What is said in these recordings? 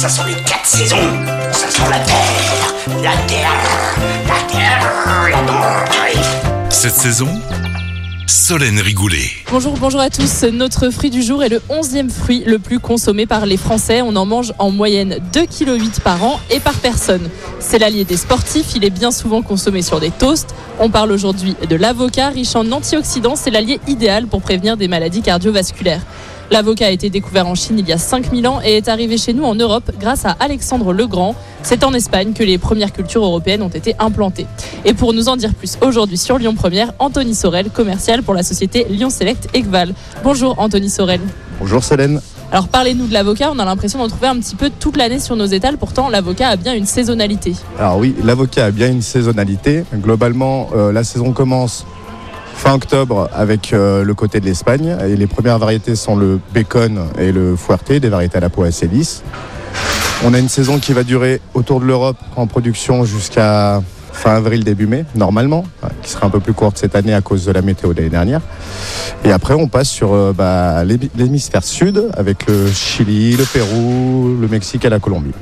Ça sont les quatre saisons. Ça sent la terre, la terre, la terre, la terre. Cette saison, Solène Rigoulet. Bonjour, bonjour à tous. Notre fruit du jour est le 11e fruit le plus consommé par les Français. On en mange en moyenne 2,8 kg par an et par personne. C'est l'allié des sportifs. Il est bien souvent consommé sur des toasts. On parle aujourd'hui de l'avocat, riche en antioxydants. C'est l'allié idéal pour prévenir des maladies cardiovasculaires. L'avocat a été découvert en Chine il y a 5000 ans et est arrivé chez nous en Europe grâce à Alexandre le Grand. C'est en Espagne que les premières cultures européennes ont été implantées. Et pour nous en dire plus aujourd'hui sur Lyon Première, Anthony Sorel, commercial pour la société Lyon Select Ecval. Bonjour Anthony Sorel. Bonjour Solène. Alors parlez-nous de l'avocat, on a l'impression d'en trouver un petit peu toute l'année sur nos étals, pourtant l'avocat a bien une saisonnalité. Alors oui, l'avocat a bien une saisonnalité. Globalement, euh, la saison commence fin octobre avec euh, le côté de l'Espagne. Et les premières variétés sont le bacon et le fuerte, des variétés à la peau assez lisse. On a une saison qui va durer autour de l'Europe en production jusqu'à fin avril, début mai, normalement, hein, qui sera un peu plus courte cette année à cause de la météo de l'année dernière. Et après, on passe sur euh, bah, l'hémi- l'hémisphère sud avec le Chili, le Pérou, le Mexique et la Colombie.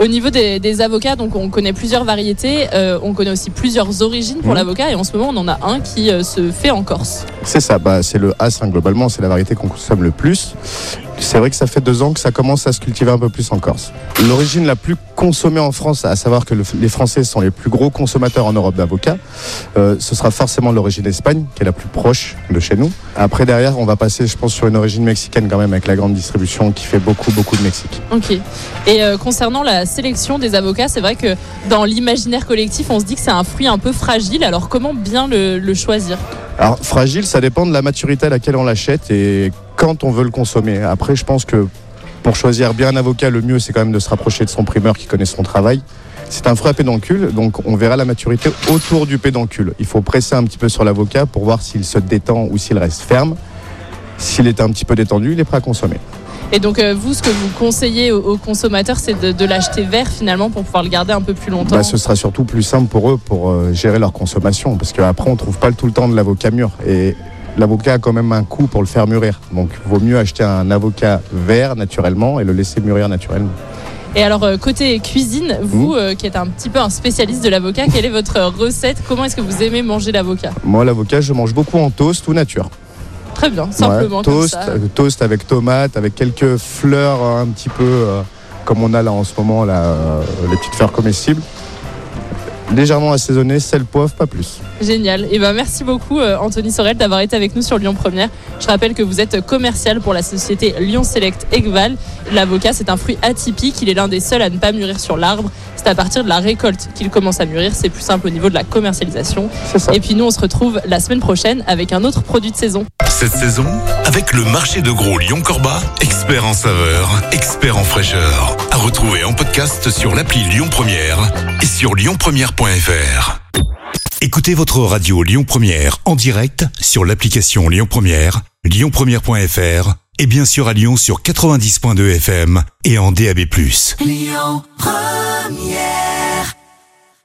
Au niveau des, des avocats, donc on connaît plusieurs variétés, euh, on connaît aussi plusieurs origines pour Mhm. l'avocat et en ce moment on en a un qui euh, se fait en Corse. C'est ça, bah, c'est le As, hein, globalement, c'est la variété qu'on consomme le plus. C'est vrai que ça fait deux ans que ça commence à se cultiver un peu plus en Corse. L'origine la plus consommée en France, à savoir que le- les Français sont les plus gros consommateurs en Europe d'avocats, euh, ce sera forcément l'origine Espagne, qui est la plus proche de chez nous. Après, derrière, on va passer, je pense, sur une origine mexicaine quand même, avec la grande distribution qui fait beaucoup, beaucoup de Mexique. Ok. Et euh, concernant la sélection des avocats, c'est vrai que dans l'imaginaire collectif, on se dit que c'est un fruit un peu fragile. Alors comment bien le, le choisir? Alors, fragile, ça dépend de la maturité à laquelle on l'achète et quand on veut le consommer. Après, je pense que pour choisir bien un avocat, le mieux, c'est quand même de se rapprocher de son primeur qui connaît son travail. C'est un fruit à pédoncule, donc on verra la maturité autour du pédoncule. Il faut presser un petit peu sur l'avocat pour voir s'il se détend ou s'il reste ferme. S'il est un petit peu détendu, il est prêt à consommer. Et donc euh, vous, ce que vous conseillez aux, consommateurs, c'est de, de l'acheter vert finalement pour pouvoir le garder un peu plus longtemps. Bah, ce sera surtout plus simple pour eux pour euh, gérer leur consommation, parce qu'après, on trouve pas tout le temps de l'avocat mûr. Et l'avocat a quand même un coût pour le faire mûrir. Donc, il vaut mieux acheter un avocat vert naturellement et le laisser mûrir naturellement. Et alors euh, côté cuisine, Mmh. vous euh, qui êtes un petit peu un spécialiste de l'avocat, quelle est votre recette? Comment est-ce que vous aimez manger l'avocat? Moi, l'avocat, je mange beaucoup en toast ou nature. Très bien, simplement Ouais, comme toast, ça. euh, toast avec tomate, avec quelques fleurs un petit peu euh, comme on a là en ce moment, là, euh, les petites fleurs comestibles. Légèrement assaisonné, sel, poivre, pas plus. Génial. Et ben merci beaucoup euh, Anthony Sorel d'avoir été avec nous sur Lyon Première. Je rappelle que vous êtes commercial pour la société Lyon Select Ecval. L'avocat, c'est un fruit atypique. Il est l'un des seuls à ne pas mûrir sur l'arbre. C'est à partir de la récolte qu'il commence à mûrir. C'est plus simple au niveau de la commercialisation. Ça. Et puis nous, on se retrouve la semaine prochaine avec un autre produit de saison. Cette saison, avec le marché de gros Lyon-Corba, expert en saveur, expert en fraîcheur. À retrouver en podcast sur l'appli Lyon Première et sur lyonpremière.fr. Écoutez votre radio Lyon Première en direct sur l'application Lyon Première, lyonpremière.fr et bien sûr à Lyon sur 90.2 FM et en DAB+. Lyon Première